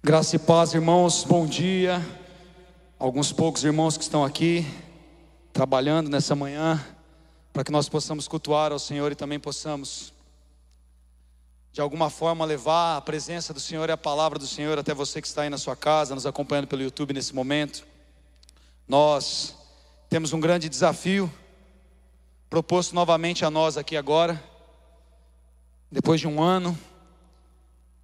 Graça e paz, irmãos, bom dia. Alguns poucos irmãos que estão aqui trabalhando nessa manhã, para que nós possamos cultuar ao Senhor e também possamos, de alguma forma, levar a presença do Senhor e a palavra do Senhor até você que está aí na sua casa, nos acompanhando pelo YouTube nesse momento. Nós temos um grande desafio proposto novamente a nós aqui agora, depois de um ano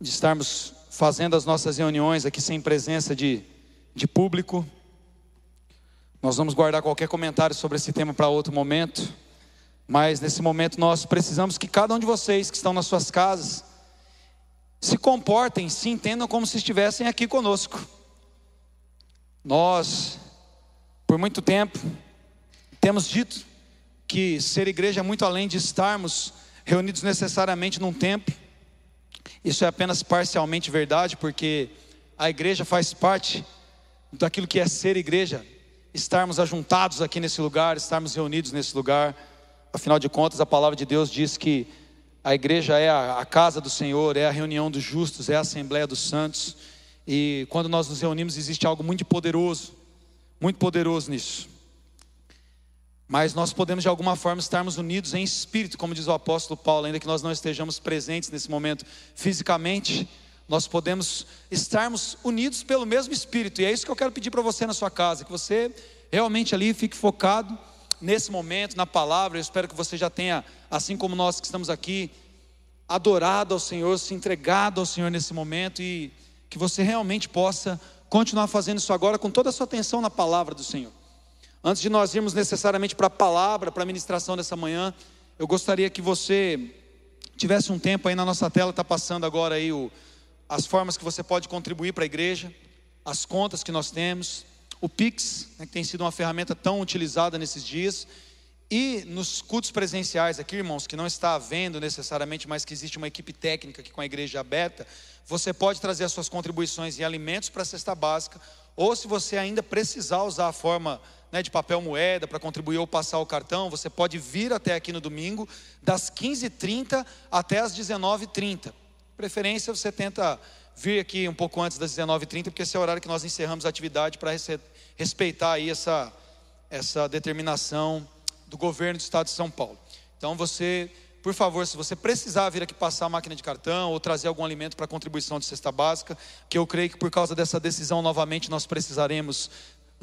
de estarmos fazendo as nossas reuniões aqui sem presença de, de público. Nós vamos guardar qualquer comentário sobre esse tema para outro momento, mas nesse momento nós precisamos que cada um de vocês que estão nas suas casas se comportem, se entendam como se estivessem aqui conosco. Nós, por muito tempo, temos dito que ser igreja é muito além de estarmos reunidos necessariamente num templo, isso é apenas parcialmente verdade, porque a igreja faz parte daquilo que é ser igreja, estarmos ajuntados aqui nesse lugar, estarmos reunidos nesse lugar. Afinal de contas, a palavra de Deus diz que a igreja é a, casa do Senhor, é a reunião dos justos, é a assembleia dos santos. E quando nós nos reunimos, existe algo muito poderoso, muito poderoso nisso. Mas nós podemos de alguma forma estarmos unidos em espírito, como diz o apóstolo Paulo, ainda que nós não estejamos presentes nesse momento fisicamente, nós podemos estarmos unidos pelo mesmo espírito. E é isso que eu quero pedir para você na sua casa, que você realmente ali fique focado nesse momento na palavra. Eu espero que você já tenha, assim como nós que estamos aqui, adorado ao Senhor, se entregado ao Senhor nesse momento e que você realmente possa continuar fazendo isso agora com toda a sua atenção na palavra do Senhor. Antes de nós irmos necessariamente para a palavra, para a ministração dessa manhã, eu gostaria que você tivesse um tempo aí na nossa tela, está passando agora aí o, as formas que você pode contribuir para a igreja, as contas que nós temos, o Pix, né, que tem sido uma ferramenta tão utilizada nesses dias, e nos cultos presenciais aqui, irmãos, que não está havendo necessariamente, mas que existe uma equipe técnica aqui com a igreja aberta, você pode trazer as suas contribuições em alimentos para a cesta básica, ou se você ainda precisar usar a forma né, de papel moeda para contribuir ou passar o cartão, você pode vir até aqui no domingo, das 15h30 até as 19h30. Preferência você tenta vir aqui um pouco antes das 19h30, porque esse é o horário que nós encerramos a atividade para respeitar aí essa, essa determinação do governo do estado de São Paulo. Então você, por favor, se você precisar vir aqui passar a máquina de cartão ou trazer algum alimento para contribuição de cesta básica, que eu creio que por causa dessa decisão novamente nós precisaremos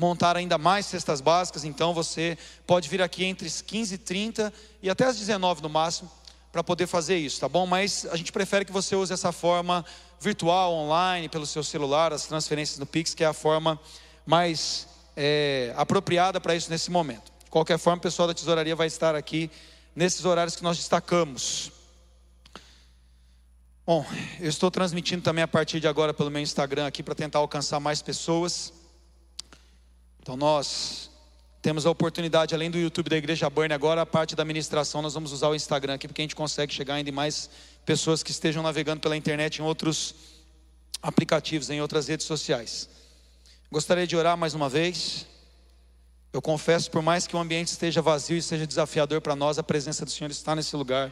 montar ainda mais cestas básicas, então você pode vir aqui entre as 15 e 30 e até as 19 no máximo para poder fazer isso, tá bom? Mas a gente prefere que você use essa forma virtual, online, pelo seu celular, as transferências no Pix, que é a forma mais é, apropriada para isso nesse momento. De qualquer forma, o pessoal da tesouraria vai estar aqui nesses horários que nós destacamos. Bom, eu estou transmitindo também a partir de agora pelo meu Instagram aqui para tentar alcançar mais pessoas. Então nós temos a oportunidade, além do YouTube da Igreja Burn, agora a parte da administração, nós vamos usar o Instagram aqui, porque a gente consegue chegar ainda mais pessoas que estejam navegando pela internet em outros aplicativos, em outras redes sociais. Gostaria de orar mais uma vez. Eu confesso, por mais que o ambiente esteja vazio e seja desafiador para nós, a presença do Senhor está nesse lugar.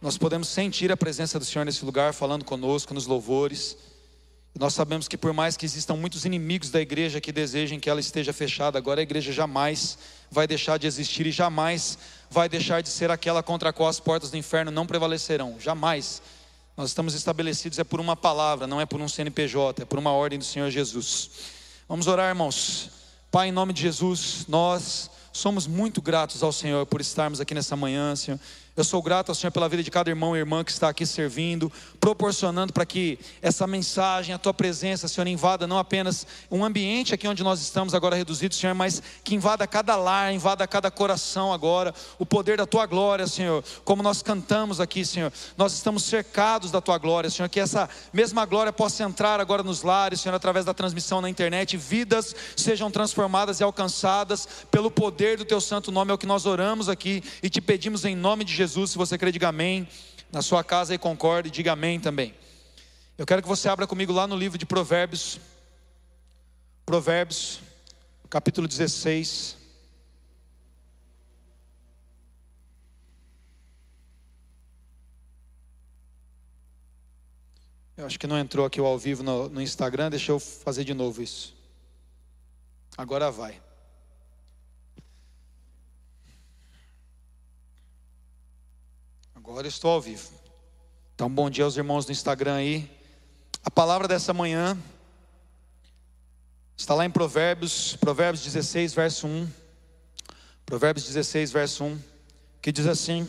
Nós podemos sentir a presença do Senhor nesse lugar, falando conosco nos louvores. Nós sabemos que por mais que existam muitos inimigos da igreja que desejem que ela esteja fechada, agora a igreja jamais vai deixar de existir e jamais vai deixar de ser aquela contra a qual as portas do inferno não prevalecerão. Jamais. Nós estamos estabelecidos é por uma palavra, não é por um CNPJ, é por uma ordem do Senhor Jesus. Vamos orar, irmãos. Pai, em nome de Jesus, nós somos muito gratos ao Senhor por estarmos aqui nessa manhã, Senhor. Eu sou grato ao Senhor pela vida de cada irmão e irmã que está aqui servindo, proporcionando para que essa mensagem, a tua presença, Senhor, invada não apenas um ambiente aqui onde nós estamos agora reduzidos, Senhor, mas que invada cada lar, invada cada coração agora, o poder da tua glória, Senhor. Como nós cantamos aqui, Senhor, nós estamos cercados da tua glória, Senhor, que essa mesma glória possa entrar agora nos lares, Senhor, através da transmissão na internet, vidas sejam transformadas e alcançadas pelo poder do teu santo nome, é o que nós oramos aqui e te pedimos em nome de Jesus. Jesus. Se você crê, diga amém. Na sua casa e concorde, diga amém também. Eu quero que você abra comigo lá no livro de Provérbios. Provérbios, capítulo 16. Eu acho que não entrou aqui ao vivo no, no Instagram, deixa eu fazer de novo isso. Agora vai. Agora estou ao vivo. Então, bom dia aos irmãos do Instagram aí. A palavra dessa manhã está lá em Provérbios, Provérbios 16, verso 1. Provérbios 16, verso 1, que diz assim: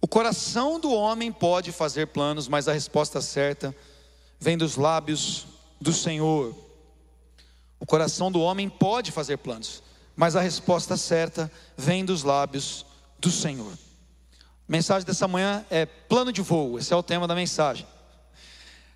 O coração do homem pode fazer planos, mas a resposta certa vem dos lábios do Senhor. O coração do homem pode fazer planos, mas a resposta certa vem dos lábios do Senhor. A mensagem dessa manhã é plano de voo, esse é o tema da mensagem.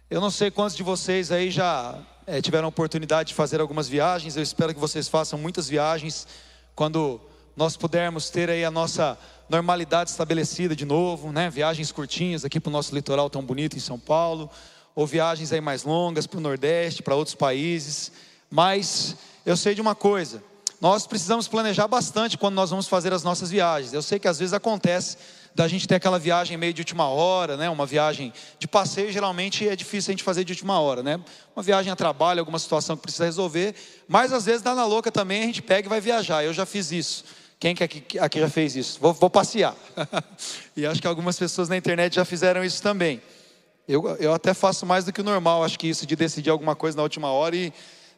Eu não sei quantos de vocês aí já é, tiveram a oportunidade de fazer algumas viagens, eu espero que vocês façam muitas viagens quando nós pudermos ter aí a nossa normalidade estabelecida de novo, né? Viagens curtinhas aqui para o nosso litoral tão bonito em São Paulo, ou viagens aí mais longas para o Nordeste, para outros países. Mas eu sei de uma coisa: nós precisamos planejar bastante quando nós vamos fazer as nossas viagens. Eu sei que às vezes acontece da gente ter aquela viagem meio de última hora, né? Uma viagem de passeio geralmente é difícil a gente fazer de última hora, né? Uma viagem a trabalho, alguma situação que precisa resolver, mas às vezes dá na louca também, a gente pega e vai viajar. Eu já fiz isso. Quem que aqui, aqui já fez isso? Vou, vou passear. e acho que algumas pessoas na internet já fizeram isso também. Eu, eu até faço mais do que o normal, acho que isso de decidir alguma coisa na última hora e,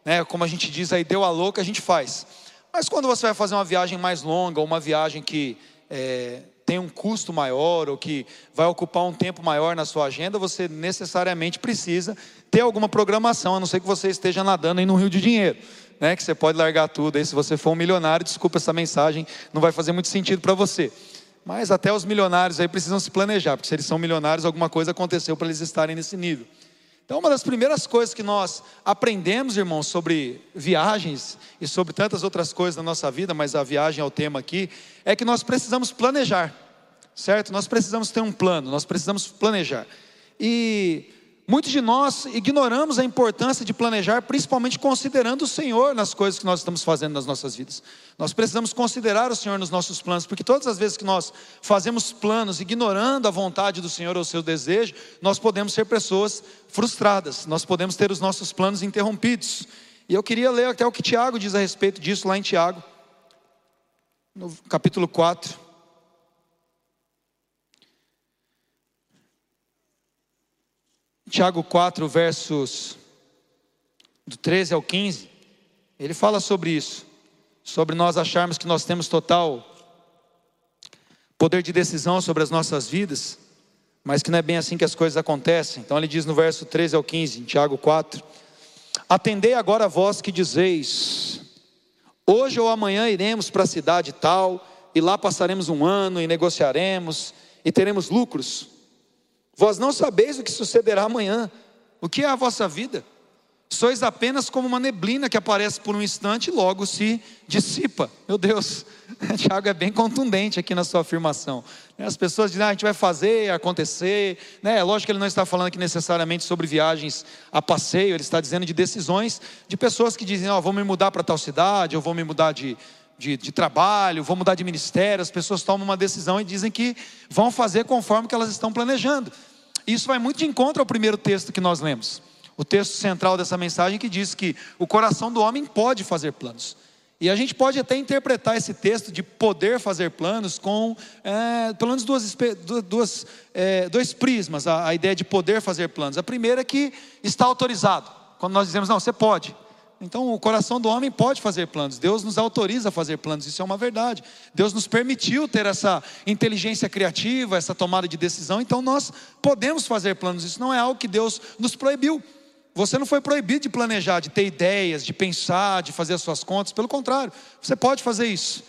né, como a gente diz aí, deu a louca, a gente faz. Mas quando você vai fazer uma viagem mais longa, uma viagem que é, tem um custo maior, ou que vai ocupar um tempo maior na sua agenda, você necessariamente precisa ter alguma programação, a não ser que você esteja nadando aí no rio de dinheiro né, que você pode largar tudo. Aí, se você for um milionário, desculpa essa mensagem, não vai fazer muito sentido para você. Mas até os milionários aí precisam se planejar, porque se eles são milionários, alguma coisa aconteceu para eles estarem nesse nível. Então, uma das primeiras coisas que nós aprendemos, irmãos, sobre viagens e sobre tantas outras coisas na nossa vida, mas a viagem é o tema aqui, é que nós precisamos planejar, certo? Nós precisamos ter um plano, nós precisamos planejar. E Muitos de nós ignoramos a importância de planejar, principalmente considerando o Senhor nas coisas que nós estamos fazendo nas nossas vidas. Nós precisamos considerar o Senhor nos nossos planos, porque todas as vezes que nós fazemos planos ignorando a vontade do Senhor ou o seu desejo, nós podemos ser pessoas frustradas, nós podemos ter os nossos planos interrompidos. E eu queria ler até o que Tiago diz a respeito disso lá em Tiago, no capítulo 4. Tiago 4, versos do 13 ao 15, ele fala sobre isso, sobre nós acharmos que nós temos total poder de decisão sobre as nossas vidas, mas que não é bem assim que as coisas acontecem. Então ele diz no verso 13 ao 15, em Tiago 4: Atendei agora vós que dizeis: Hoje ou amanhã iremos para a cidade tal, e lá passaremos um ano e negociaremos e teremos lucros. Vós não sabeis o que sucederá amanhã. O que é a vossa vida? Sois apenas como uma neblina que aparece por um instante e logo se dissipa. Meu Deus, Tiago é bem contundente aqui na sua afirmação. As pessoas dizem, ah, a gente vai fazer, acontecer. Né? É lógico que ele não está falando aqui necessariamente sobre viagens a passeio, ele está dizendo de decisões de pessoas que dizem, oh, vou me mudar para tal cidade, eu vou me mudar de, de, de, trabalho, vou mudar de ministério, as pessoas tomam uma decisão e dizem que vão fazer conforme que elas estão planejando. Isso vai muito de encontro ao primeiro texto que nós lemos. O texto central dessa mensagem que diz que o coração do homem pode fazer planos. E a gente pode até interpretar esse texto de poder fazer planos com é, pelo menos duas, duas, é, dois prismas, a, a ideia de poder fazer planos. A primeira é que está autorizado. Quando nós dizemos, não, você pode. Então, o coração do homem pode fazer planos. Deus nos autoriza a fazer planos. Isso é uma verdade. Deus nos permitiu ter essa inteligência criativa, essa tomada de decisão. Então, nós podemos fazer planos. Isso não é algo que Deus nos proibiu. Você não foi proibido de planejar, de ter ideias, de pensar, de fazer as suas contas. Pelo contrário, você pode fazer isso.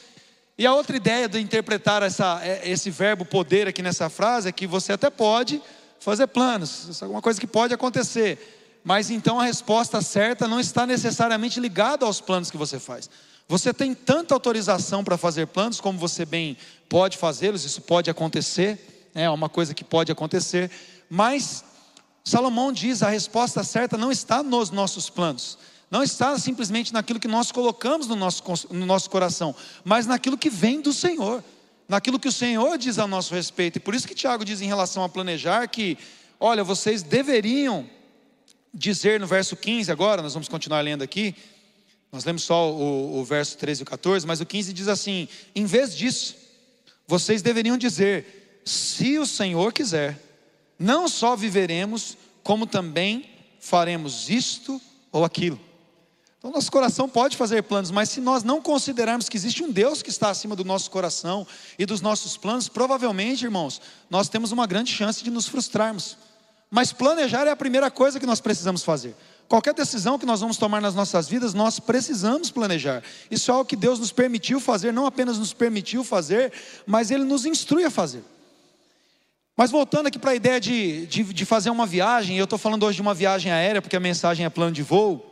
E a outra ideia de interpretar essa, é, esse verbo poder aqui nessa frase é que você até pode fazer planos. Isso é uma coisa que pode acontecer mas então a resposta certa não está necessariamente ligada aos planos que você faz. Você tem tanta autorização para fazer planos como você bem pode fazê-los, isso pode acontecer, é uma coisa que pode acontecer, mas Salomão diz: a resposta certa não está nos nossos planos, não está simplesmente naquilo que nós colocamos no nosso, no nosso coração, mas naquilo que vem do Senhor, naquilo que o Senhor diz a nosso respeito. E por isso que Tiago diz em relação a planejar que Olha, vocês deveriam dizer no verso 15 agora, nós vamos continuar lendo aqui. Nós lemos só o, o verso 13 e 14, mas o 15 diz assim: em vez disso, vocês deveriam dizer: se o Senhor quiser, não só viveremos, como também faremos isto ou aquilo. Então, nosso coração pode fazer planos, mas se nós não considerarmos que existe um Deus que está acima do nosso coração e dos nossos planos, provavelmente, irmãos, nós temos uma grande chance de nos frustrarmos. Mas planejar é a primeira coisa que nós precisamos fazer. Qualquer decisão que nós vamos tomar nas nossas vidas, nós precisamos planejar. Isso é algo que Deus nos permitiu fazer, não apenas nos permitiu fazer, mas Ele nos instrui a fazer. Mas voltando aqui para a ideia de, de, de, fazer uma viagem, eu estou falando hoje de uma viagem aérea, porque a mensagem é plano de voo.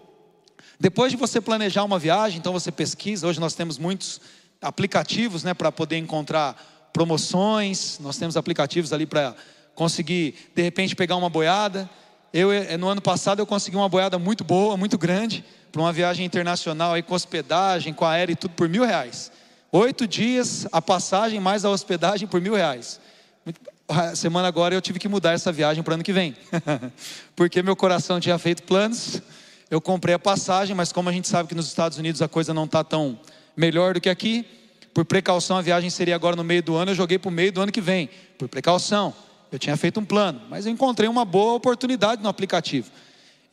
Depois de você planejar uma viagem, então você pesquisa. Hoje nós temos muitos aplicativos né, para poder encontrar promoções, nós temos aplicativos ali para conseguir, de repente, pegar uma boiada. Eu, eh, no ano passado, eu consegui uma boiada muito boa, muito grande, para uma viagem internacional aí, com hospedagem, com aéreo e tudo por mil reais. Oito dias, a passagem mais a hospedagem por mil reais. Semana agora eu tive que mudar essa viagem para o ano que vem, porque meu coração tinha feito planos. Eu comprei a passagem, mas como a gente sabe que nos Estados Unidos a coisa não está tão melhor do que aqui, por precaução a viagem seria agora no meio do ano, eu joguei para o meio do ano que vem, por precaução. Eu tinha feito um plano, mas eu encontrei uma boa oportunidade no aplicativo.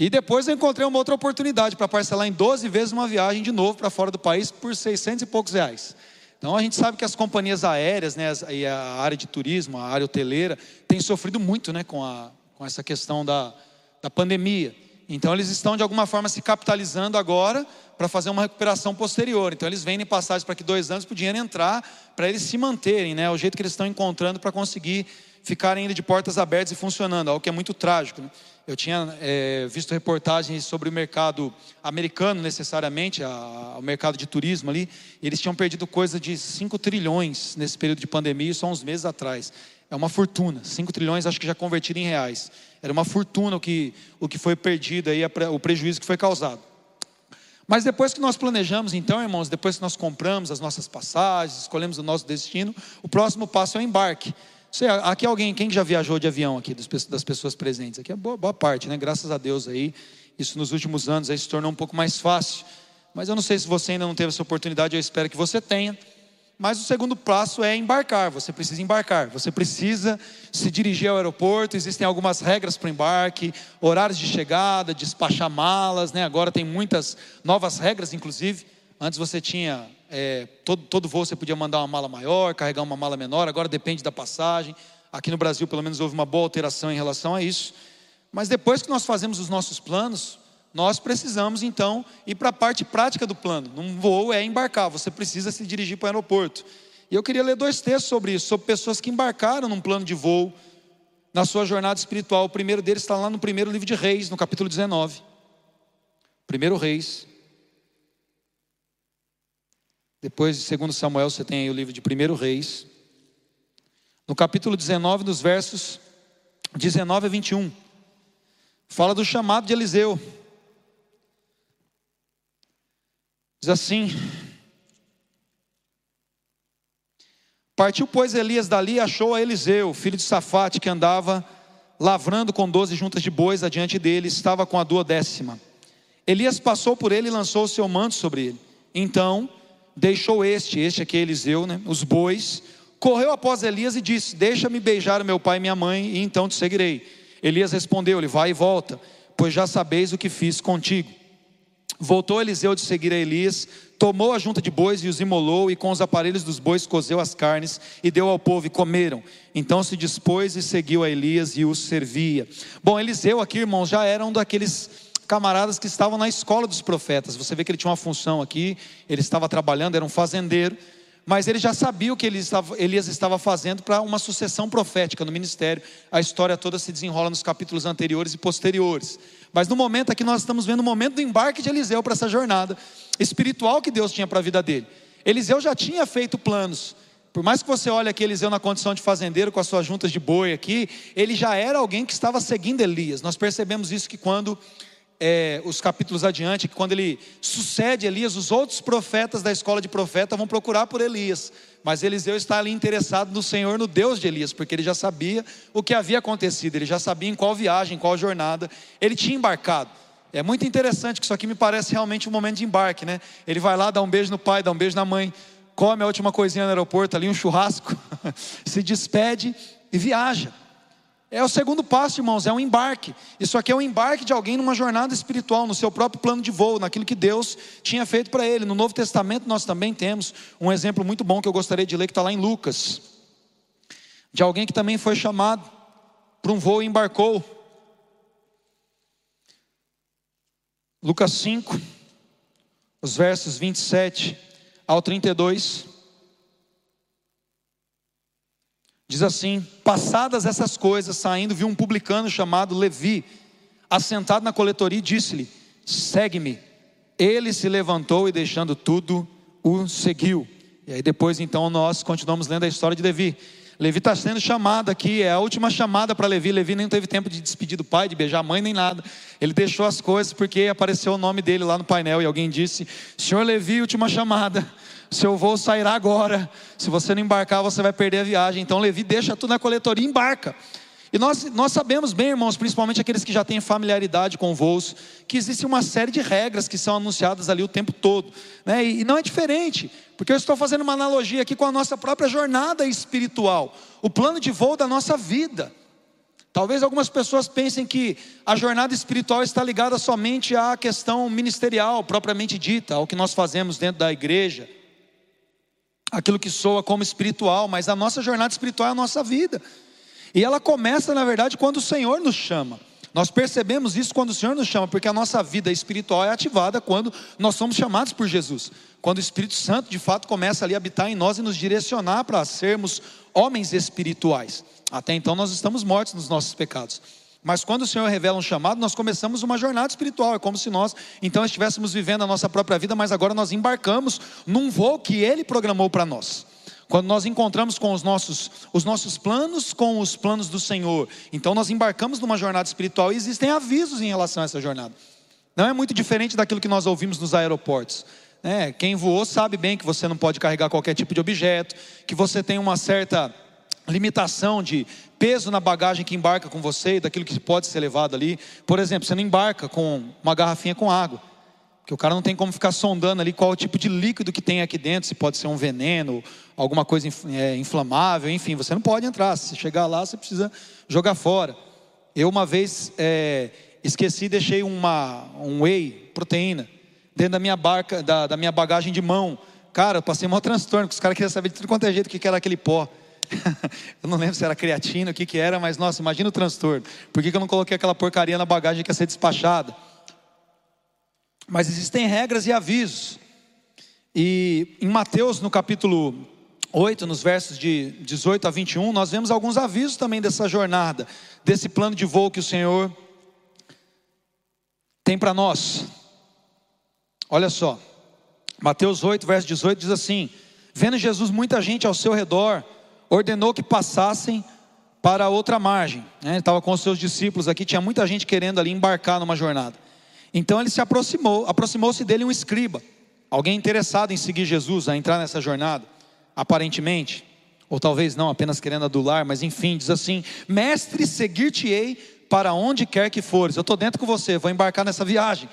E depois eu encontrei uma outra oportunidade para parcelar em 12 vezes uma viagem de novo para fora do país por 600 e poucos reais. Então a gente sabe que as companhias aéreas, né, e a área de turismo, a área hoteleira, tem sofrido muito né, com, a, com essa questão da, da pandemia. Então eles estão de alguma forma se capitalizando agora para fazer uma recuperação posterior. Então eles vendem passagens para que dois anos para o dinheiro entrar, para eles se manterem, né? O jeito que eles estão encontrando para conseguir ficarem ainda de portas abertas e funcionando, algo que é muito trágico. Né? Eu tinha é, visto reportagens sobre o mercado americano, necessariamente, a, o mercado de turismo ali. eles tinham perdido coisa de 5 trilhões nesse período de pandemia, só uns meses atrás. É uma fortuna. 5 trilhões, acho que já convertido em reais. Era uma fortuna o que, o que foi perdido, aí, o prejuízo que foi causado. Mas depois que nós planejamos, então, irmãos, depois que nós compramos as nossas passagens, escolhemos o nosso destino, o próximo passo é o embarque. Sei, aqui alguém, quem já viajou de avião aqui, das pessoas presentes? Aqui é boa, boa parte, né? Graças a Deus aí. Isso nos últimos anos aí se tornou um pouco mais fácil. Mas eu não sei se você ainda não teve essa oportunidade, eu espero que você tenha. Mas o segundo passo é embarcar. Você precisa embarcar. Você precisa se dirigir ao aeroporto. Existem algumas regras para o embarque, horários de chegada, despachar malas. Né? Agora tem muitas novas regras, inclusive. Antes você tinha é, todo, todo voo você podia mandar uma mala maior, carregar uma mala menor, agora depende da passagem. Aqui no Brasil, pelo menos, houve uma boa alteração em relação a isso. Mas depois que nós fazemos os nossos planos, nós precisamos então ir para a parte prática do plano. Num voo é embarcar, você precisa se dirigir para o aeroporto. E eu queria ler dois textos sobre isso, sobre pessoas que embarcaram num plano de voo na sua jornada espiritual. O primeiro deles está lá no primeiro livro de Reis, no capítulo 19. Primeiro Reis, depois de 2 Samuel, você tem aí o livro de 1 Reis. No capítulo 19, nos versos 19 a 21, fala do chamado de Eliseu. Diz assim: Partiu, pois, Elias dali e achou a Eliseu, filho de Safate, que andava lavrando com doze juntas de bois adiante dele, estava com a duodécima. Elias passou por ele e lançou o seu manto sobre ele. Então, deixou este, este aqui é Eliseu, né, os bois, correu após Elias e disse: Deixa-me beijar meu pai e minha mãe, e então te seguirei. Elias respondeu-lhe: Vai e volta, pois já sabeis o que fiz contigo. Voltou Eliseu de seguir a Elias, tomou a junta de bois e os imolou, e com os aparelhos dos bois cozeu as carnes e deu ao povo, e comeram. Então se dispôs e seguiu a Elias e os servia. Bom, Eliseu aqui, irmãos, já era um daqueles camaradas que estavam na escola dos profetas. Você vê que ele tinha uma função aqui, ele estava trabalhando, era um fazendeiro, mas ele já sabia o que Elias estava fazendo para uma sucessão profética no ministério. A história toda se desenrola nos capítulos anteriores e posteriores. Mas no momento aqui nós estamos vendo o momento do embarque de Eliseu para essa jornada espiritual que Deus tinha para a vida dele. Eliseu já tinha feito planos. Por mais que você olhe aqui Eliseu na condição de fazendeiro com as suas juntas de boi aqui, ele já era alguém que estava seguindo Elias. Nós percebemos isso que quando é, os capítulos adiante, que quando ele sucede Elias, os outros profetas da escola de profeta vão procurar por Elias. Mas Eliseu está ali interessado no Senhor, no Deus de Elias, porque ele já sabia o que havia acontecido, ele já sabia em qual viagem, em qual jornada ele tinha embarcado. É muito interessante que isso aqui me parece realmente um momento de embarque, né? Ele vai lá, dá um beijo no pai, dá um beijo na mãe, come a última coisinha no aeroporto ali, um churrasco, se despede e viaja. É o segundo passo, irmãos, é um embarque. Isso aqui é um embarque de alguém numa jornada espiritual, no seu próprio plano de voo, naquilo que Deus tinha feito para ele. No Novo Testamento nós também temos um exemplo muito bom que eu gostaria de ler, que está lá em Lucas, de alguém que também foi chamado para um voo e embarcou. Lucas 5, os versos 27 ao 32. Diz assim: Passadas essas coisas, saindo, viu um publicano chamado Levi, assentado na coletoria, e disse-lhe: Segue-me. Ele se levantou e, deixando tudo, o seguiu. E aí, depois, então, nós continuamos lendo a história de Levi. Levi está sendo chamado aqui, é a última chamada para Levi. Levi nem teve tempo de despedir do pai, de beijar a mãe, nem nada. Ele deixou as coisas porque apareceu o nome dele lá no painel e alguém disse: Senhor Levi, última chamada seu voo sairá agora. Se você não embarcar, você vai perder a viagem. Então Levi deixa tudo na coletoria e embarca. E nós, nós sabemos bem, irmãos, principalmente aqueles que já têm familiaridade com voos, que existe uma série de regras que são anunciadas ali o tempo todo. Né? E, e não é diferente, porque eu estou fazendo uma analogia aqui com a nossa própria jornada espiritual, o plano de voo da nossa vida. Talvez algumas pessoas pensem que a jornada espiritual está ligada somente à questão ministerial, propriamente dita, ao que nós fazemos dentro da igreja aquilo que soa como espiritual, mas a nossa jornada espiritual é a nossa vida. E ela começa, na verdade, quando o Senhor nos chama. Nós percebemos isso quando o Senhor nos chama, porque a nossa vida espiritual é ativada quando nós somos chamados por Jesus. Quando o Espírito Santo, de fato, começa ali a habitar em nós e nos direcionar para sermos homens espirituais. Até então nós estamos mortos nos nossos pecados. Mas quando o Senhor revela um chamado, nós começamos uma jornada espiritual. É como se nós então estivéssemos vivendo a nossa própria vida, mas agora nós embarcamos num voo que Ele programou para nós. Quando nós encontramos com os nossos, os nossos planos com os planos do Senhor, então nós embarcamos numa jornada espiritual e existem avisos em relação a essa jornada. Não é muito diferente daquilo que nós ouvimos nos aeroportos. É, quem voou sabe bem que você não pode carregar qualquer tipo de objeto, que você tem uma certa limitação de peso na bagagem que embarca com você, daquilo que pode ser levado ali. Por exemplo, você não embarca com uma garrafinha com água, porque o cara não tem como ficar sondando ali qual o tipo de líquido que tem aqui dentro, se pode ser um veneno, alguma coisa é, inflamável, enfim, você não pode entrar. Se chegar lá, você precisa jogar fora. Eu uma vez é, esqueci e deixei uma, um whey, proteína, dentro da minha barca, da, da minha bagagem de mão. Cara, eu passei um maior transtorno, porque os caras queriam saber de tudo quanto é jeito que era aquele pó. eu não lembro se era creatina, o que, que era, mas nossa, imagina o transtorno. Por que, que eu não coloquei aquela porcaria na bagagem que ia ser despachada? Mas existem regras e avisos. E em Mateus, no capítulo 8, nos versos de 18 a 21, nós vemos alguns avisos também dessa jornada, desse plano de voo que o Senhor tem para nós. Olha só, Mateus 8, verso 18 diz assim: Vendo Jesus muita gente ao seu redor, ordenou que passassem para outra margem. Né? Ele estava com os seus discípulos aqui, tinha muita gente querendo ali embarcar numa jornada. Então ele se aproximou, aproximou-se dele um escriba, alguém interessado em seguir Jesus, a entrar nessa jornada, aparentemente, ou talvez não, apenas querendo adular, mas enfim, diz assim: Mestre, seguir-te-ei para onde quer que fores. Eu estou dentro com você, vou embarcar nessa viagem.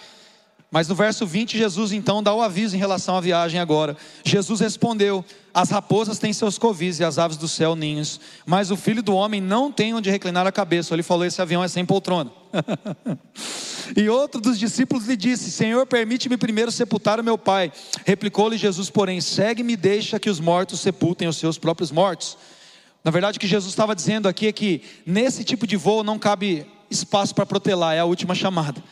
Mas no verso 20, Jesus então dá o aviso em relação à viagem agora. Jesus respondeu: As raposas têm seus covis e as aves do céu ninhos, mas o filho do homem não tem onde reclinar a cabeça. Ele falou: Esse avião é sem poltrona. e outro dos discípulos lhe disse: Senhor, permite-me primeiro sepultar o meu pai. Replicou-lhe Jesus, porém: Segue-me deixa que os mortos sepultem os seus próprios mortos. Na verdade, o que Jesus estava dizendo aqui é que nesse tipo de voo não cabe espaço para protelar, é a última chamada.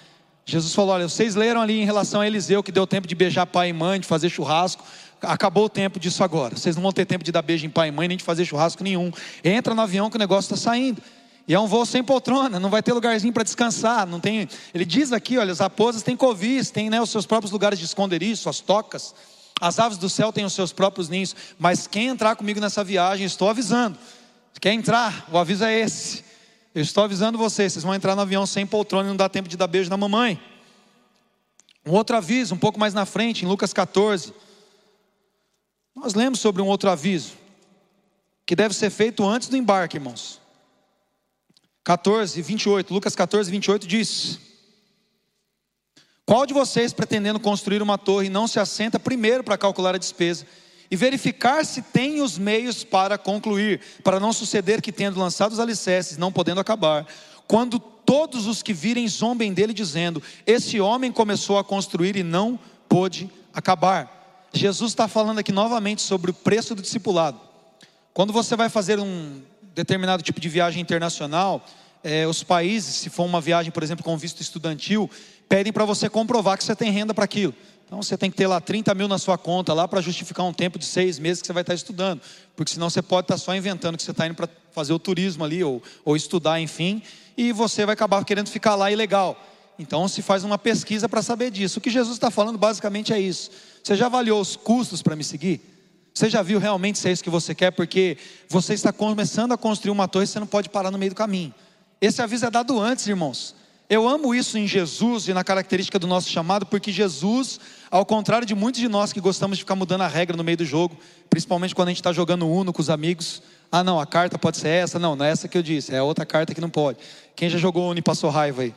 Jesus falou: olha, vocês leram ali em relação a Eliseu que deu tempo de beijar pai e mãe, de fazer churrasco. Acabou o tempo disso agora. Vocês não vão ter tempo de dar beijo em pai e mãe, nem de fazer churrasco nenhum. Entra no avião que o negócio está saindo. E é um voo sem poltrona, não vai ter lugarzinho para descansar. Não tem. Ele diz aqui, olha, as raposas têm covis, têm né, os seus próprios lugares de esconderijo, suas tocas. As aves do céu têm os seus próprios ninhos. Mas quem entrar comigo nessa viagem, estou avisando. Quer entrar? O aviso é esse. Eu estou avisando vocês, vocês vão entrar no avião sem poltrona e não dá tempo de dar beijo na mamãe. Um outro aviso, um pouco mais na frente, em Lucas 14. Nós lemos sobre um outro aviso, que deve ser feito antes do embarque, irmãos. 14, 28, Lucas 14, 28 diz: Qual de vocês, pretendendo construir uma torre, não se assenta primeiro para calcular a despesa e verificar se tem os meios para concluir, para não suceder que, tendo lançado os alicerces, não podendo acabar, quando todos os que virem zombem dele, dizendo: Esse homem começou a construir e não pôde acabar. Jesus está falando aqui novamente sobre o preço do discipulado. Quando você vai fazer um determinado tipo de viagem internacional, é, os países, se for uma viagem, por exemplo, com visto estudantil, pedem para você comprovar que você tem renda para aquilo. Então você tem que ter lá 30 mil na sua conta lá para justificar um tempo de seis meses que você vai estar estudando. Porque senão você pode estar só inventando que você está indo para fazer o turismo ali, ou, ou estudar, enfim, e você vai acabar querendo ficar lá ilegal. Então se faz uma pesquisa para saber disso. O que Jesus está falando basicamente é isso. Você já avaliou os custos para me seguir? Você já viu realmente se é isso que você quer? Porque você está começando a construir uma torre e você não pode parar no meio do caminho. Esse aviso é dado antes, irmãos. Eu amo isso em Jesus e na característica do nosso chamado, porque Jesus, ao contrário de muitos de nós que gostamos de ficar mudando a regra no meio do jogo, principalmente quando a gente está jogando Uno com os amigos. Ah, não, a carta pode ser essa. Não, não é essa que eu disse, é outra carta que não pode. Quem já jogou Uno e passou raiva aí?